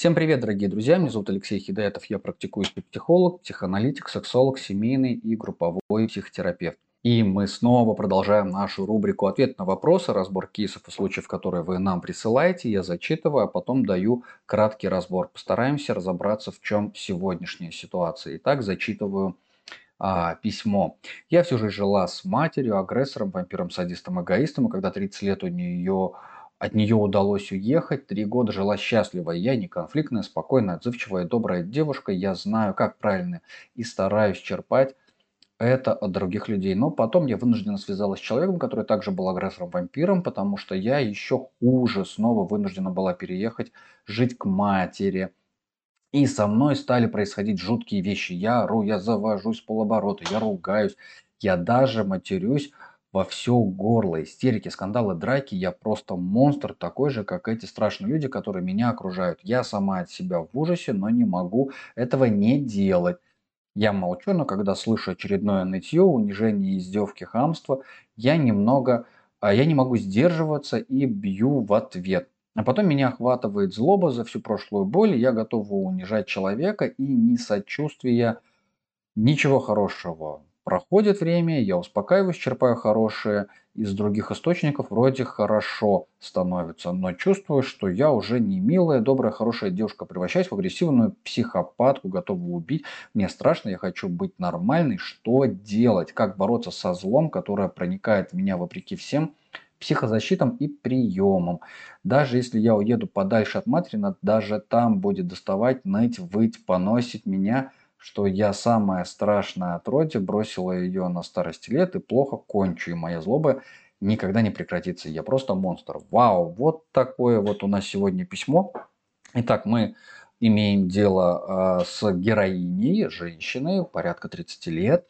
Всем привет, дорогие друзья! Меня зовут Алексей Хидаятов, я практикующий психолог, психоаналитик, сексолог, семейный и групповой психотерапевт. И мы снова продолжаем нашу рубрику «Ответ на вопросы», разбор кейсов и случаев, которые вы нам присылаете. Я зачитываю, а потом даю краткий разбор. Постараемся разобраться, в чем сегодняшняя ситуация. Итак, зачитываю а, письмо. Я всю жизнь жила с матерью, агрессором, вампиром, садистом, эгоистом, и когда 30 лет у нее от нее удалось уехать, три года жила счастливо. Я не конфликтная, спокойная, отзывчивая, добрая девушка. Я знаю, как правильно и стараюсь черпать это от других людей. Но потом я вынуждена связалась с человеком, который также был агрессором-вампиром, потому что я еще хуже снова вынуждена была переехать жить к матери. И со мной стали происходить жуткие вещи. Я ору, я завожусь полоборота, я ругаюсь, я даже матерюсь во все горло. Истерики, скандалы, драки. Я просто монстр, такой же, как эти страшные люди, которые меня окружают. Я сама от себя в ужасе, но не могу этого не делать. Я молчу, но когда слышу очередное нытье, унижение, издевки, хамство, я немного, а я не могу сдерживаться и бью в ответ. А потом меня охватывает злоба за всю прошлую боль, и я готова унижать человека и ни сочувствия, ничего хорошего. Проходит время, я успокаиваюсь, черпаю хорошее из других источников, вроде хорошо становится, но чувствую, что я уже не милая, добрая, хорошая девушка, превращаюсь в агрессивную психопатку, готовую убить. Мне страшно, я хочу быть нормальной. Что делать? Как бороться со злом, которое проникает в меня вопреки всем психозащитам и приемам. Даже если я уеду подальше от матери, даже там будет доставать, ныть, выть, поносить меня – что я самая страшная отродье, бросила ее на старости лет и плохо кончу, и моя злоба никогда не прекратится. Я просто монстр. Вау, вот такое вот у нас сегодня письмо. Итак, мы имеем дело э, с героиней, женщиной, порядка 30 лет,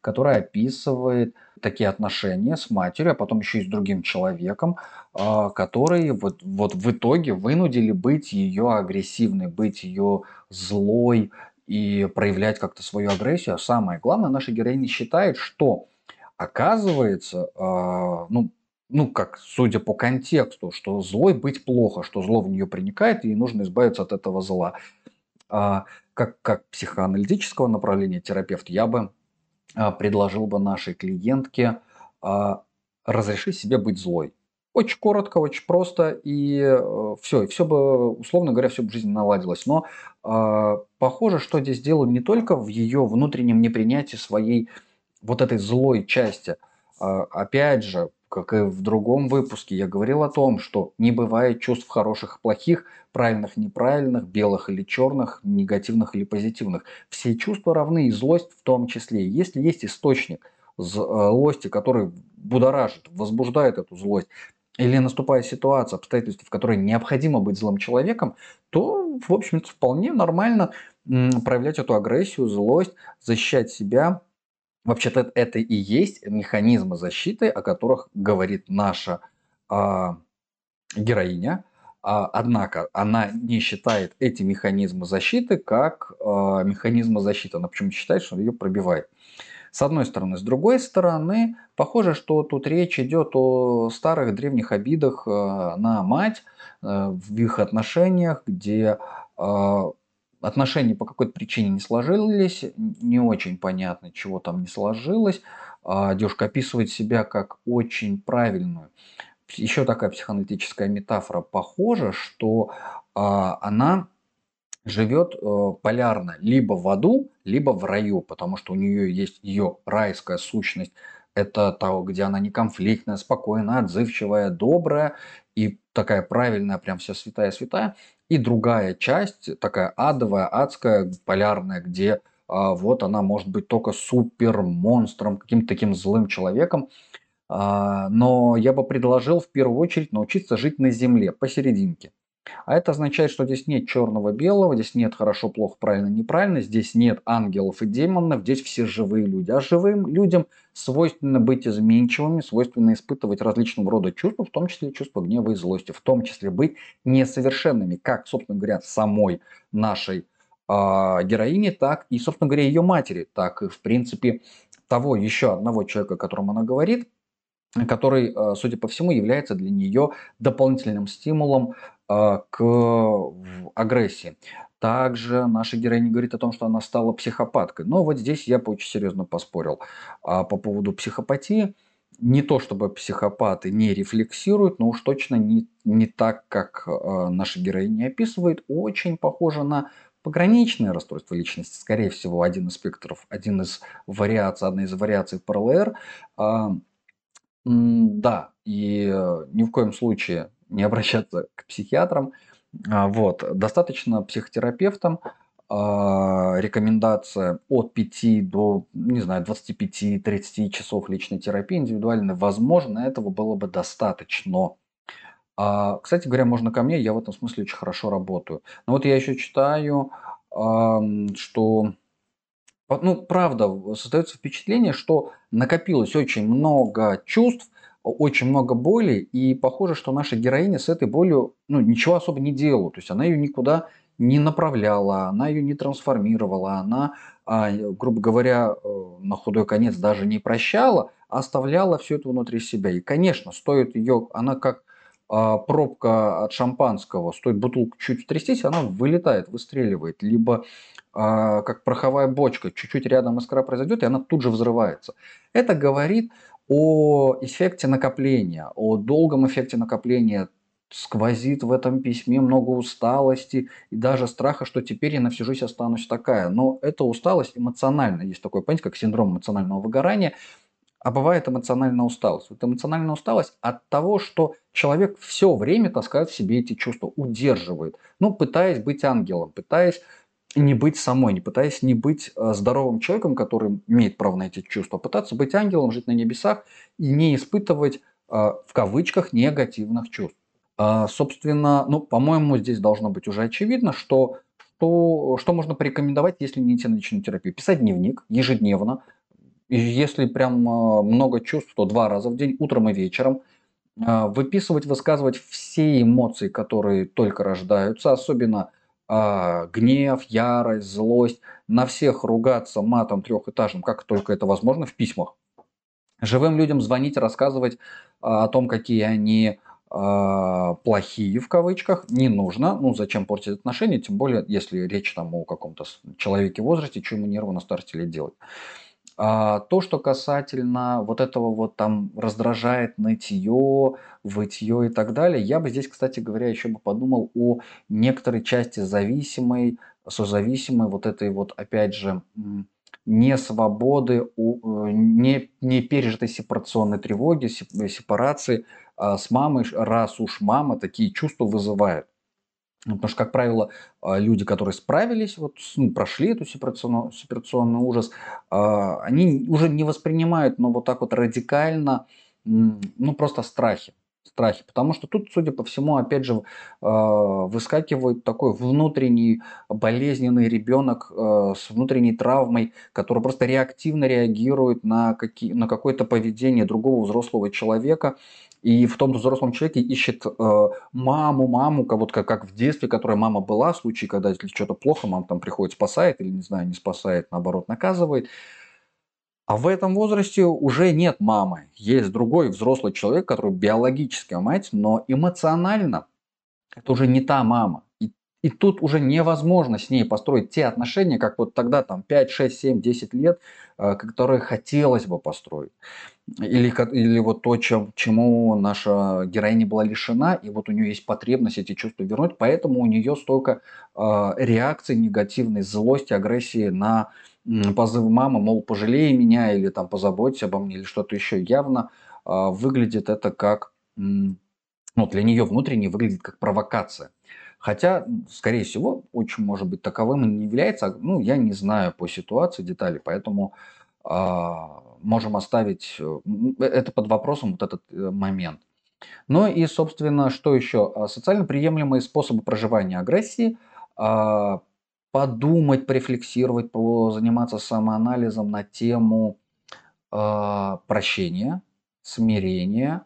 которая описывает такие отношения с матерью, а потом еще и с другим человеком, э, которые вот, вот в итоге вынудили быть ее агрессивной, быть ее злой, и проявлять как-то свою агрессию. А самое главное, наша героиня считает, что оказывается, э, ну, ну, как судя по контексту, что злой быть плохо, что зло в нее проникает, и нужно избавиться от этого зла. А, как, как психоаналитического направления терапевт, я бы а, предложил бы нашей клиентке а, разрешить себе быть злой. Очень коротко, очень просто, и э, все, и все бы, условно говоря, все бы жизнь наладилась. Но э, похоже, что здесь дело не только в ее внутреннем непринятии своей вот этой злой части. Э, опять же, как и в другом выпуске, я говорил о том, что не бывает чувств хороших и плохих, правильных и неправильных, белых или черных, негативных или позитивных. Все чувства равны, и злость в том числе. Если есть источник э, злости, который будоражит, возбуждает эту злость, или наступает ситуация, обстоятельства, в которой необходимо быть злым человеком, то, в общем-то, вполне нормально проявлять эту агрессию, злость, защищать себя. Вообще-то это и есть механизмы защиты, о которых говорит наша э, героиня. А, однако она не считает эти механизмы защиты как э, механизмы защиты. Она почему-то считает, что ее пробивает. С одной стороны. С другой стороны, похоже, что тут речь идет о старых древних обидах э, на мать э, в их отношениях, где э, отношения по какой-то причине не сложились, не очень понятно, чего там не сложилось. А девушка описывает себя как очень правильную. Еще такая психоаналитическая метафора. Похоже, что она живет э, полярно либо в аду, либо в раю, потому что у нее есть ее райская сущность. Это того, где она не конфликтная, спокойная, отзывчивая, добрая и такая правильная, прям вся святая-святая. И другая часть, такая адовая, адская, полярная, где а, вот она может быть только супер монстром, каким-то таким злым человеком. А, но я бы предложил в первую очередь научиться жить на земле, посерединке. А это означает, что здесь нет черного-белого, здесь нет хорошо, плохо, правильно, неправильно, здесь нет ангелов и демонов, здесь все живые люди. А живым людям свойственно быть изменчивыми, свойственно испытывать различного рода чувства, в том числе чувства гнева и злости, в том числе быть несовершенными, как, собственно говоря, самой нашей э, героине, так и, собственно говоря, ее матери, так и, в принципе, того еще одного человека, о котором она говорит, который, а, судя по всему, является для нее дополнительным стимулом а, к агрессии. Также наша героиня говорит о том, что она стала психопаткой. Но вот здесь я бы очень серьезно поспорил. А по поводу психопатии, не то чтобы психопаты не рефлексируют, но уж точно не, не так, как э, наша героиня описывает. Очень похоже на пограничное расстройство личности, скорее всего, один из спектров, один из вариаций, одна из вариаций ПРЛР. А, да, и э, ни в коем случае не обращаться к психиатрам. А, вот. Достаточно психотерапевтам а, рекомендация от 5 до, не знаю, 25-30 часов личной терапии индивидуальной. Возможно, этого было бы достаточно. А, кстати говоря, можно ко мне, я в этом смысле очень хорошо работаю. Но вот я еще читаю, что ну, правда, создается впечатление, что накопилось очень много чувств, очень много боли, и похоже, что наша героиня с этой болью ну, ничего особо не делала. То есть она ее никуда не направляла, она ее не трансформировала, она, а, грубо говоря, э, на худой конец даже не прощала, а оставляла все это внутри себя. И, конечно, стоит ее, она как а, пробка от шампанского, стоит бутылку чуть трястись, она вылетает, выстреливает. Либо а, как пороховая бочка, чуть-чуть рядом искра произойдет, и она тут же взрывается. Это говорит о эффекте накопления, о долгом эффекте накопления. Сквозит в этом письме много усталости и даже страха, что теперь я на всю жизнь останусь такая. Но эта усталость эмоциональная. Есть такое понятие, как синдром эмоционального выгорания. А бывает эмоциональная усталость. Вот эмоциональная усталость от того, что человек все время таскает в себе эти чувства, удерживает. Ну, пытаясь быть ангелом, пытаясь не быть самой, не пытаясь не быть э, здоровым человеком, который имеет право на эти чувства, а пытаться быть ангелом, жить на небесах и не испытывать э, в кавычках негативных чувств. А, собственно, ну, по-моему, здесь должно быть уже очевидно, что, что, что можно порекомендовать, если не идти на личную терапию. Писать дневник ежедневно. И если прям э, много чувств, то два раза в день, утром и вечером. Выписывать, высказывать все эмоции, которые только рождаются, особенно гнев, ярость, злость, на всех ругаться матом трехэтажным, как только это возможно, в письмах. Живым людям звонить, рассказывать а, о том, какие они а, плохие в кавычках, не нужно. Ну, зачем портить отношения, тем более, если речь там о каком-то человеке в возрасте, что ему нервы на старте лет делать. А, то, что касательно вот этого вот там раздражает нытье, вытье и так далее, я бы здесь, кстати говоря, еще бы подумал о некоторой части зависимой, созависимой вот этой вот, опять же, не свободы, э, не, не пережитой сепарационной тревоги, сепарации а, с мамой, раз уж мама такие чувства вызывает. Ну, потому что, как правило, а, люди, которые справились, вот, ну, прошли эту сепарационный, сепарационный ужас, а, они уже не воспринимают, ну, вот так вот радикально, ну, просто страхи. Страхи. Потому что тут, судя по всему, опять же, а, выскакивает такой внутренний болезненный ребенок с внутренней травмой, который просто реактивно реагирует на, какие, на какое-то поведение другого взрослого человека, и в том взрослом человеке ищет э, маму, маму, вот как, как в детстве, которая мама была, в случае, когда если что-то плохо, мама там приходит, спасает, или, не знаю, не спасает, наоборот, наказывает. А в этом возрасте уже нет мамы. Есть другой взрослый человек, который биологическая мать, но эмоционально это уже не та мама. И, тут уже невозможно с ней построить те отношения, как вот тогда, там, 5, 6, 7, 10 лет, э, которые хотелось бы построить или, или вот то, чем, чему наша героиня была лишена, и вот у нее есть потребность эти чувства вернуть, поэтому у нее столько э, реакций негативной, злости, агрессии на позывы мамы, мол, пожалей меня или там позаботься обо мне или что-то еще. Явно э, выглядит это как, ну, для нее внутренне выглядит как провокация. Хотя, скорее всего, очень может быть таковым и не является. Ну, я не знаю по ситуации детали, поэтому а, можем оставить э, это под вопросом, вот этот э, момент. Ну и, собственно, что еще? А, социально приемлемые способы проживания агрессии, а, подумать, порефлексировать, заниматься самоанализом на тему прощения, смирения,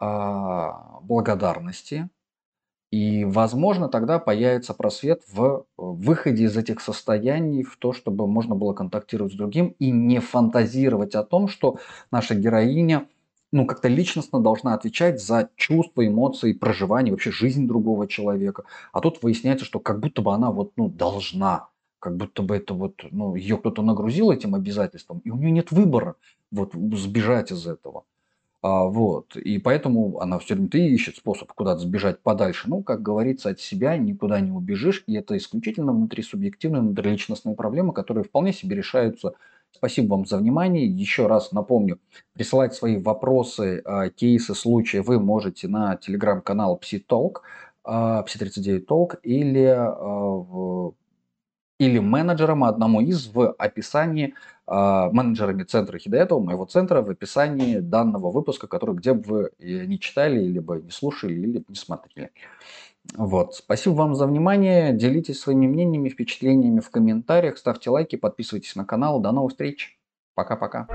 благодарности – и, возможно, тогда появится просвет в э, выходе из этих состояний, в то, чтобы можно было контактировать с другим и не фантазировать о том, что наша героиня ну, как-то личностно должна отвечать за чувства, эмоции, проживание, вообще жизнь другого человека. А тут выясняется, что как будто бы она вот, ну, должна, как будто бы это вот, ну, ее кто-то нагрузил этим обязательством, и у нее нет выбора вот сбежать из этого. А, вот. И поэтому она все время ты ищет способ куда-то сбежать подальше. Ну, как говорится, от себя никуда не убежишь. И это исключительно внутрисубъективные, внутриличностные проблемы, которые вполне себе решаются. Спасибо вам за внимание. Еще раз напомню, присылать свои вопросы, а, кейсы, случаи вы можете на телеграм-канал PsyTalk, Psi39 Talk или а, или менеджером одному из в описании менеджерами центра Хидаэтова, моего центра, в описании данного выпуска, который где бы вы не читали, либо не слушали, или не смотрели. Вот. Спасибо вам за внимание. Делитесь своими мнениями, впечатлениями в комментариях, ставьте лайки, подписывайтесь на канал. До новых встреч. Пока-пока.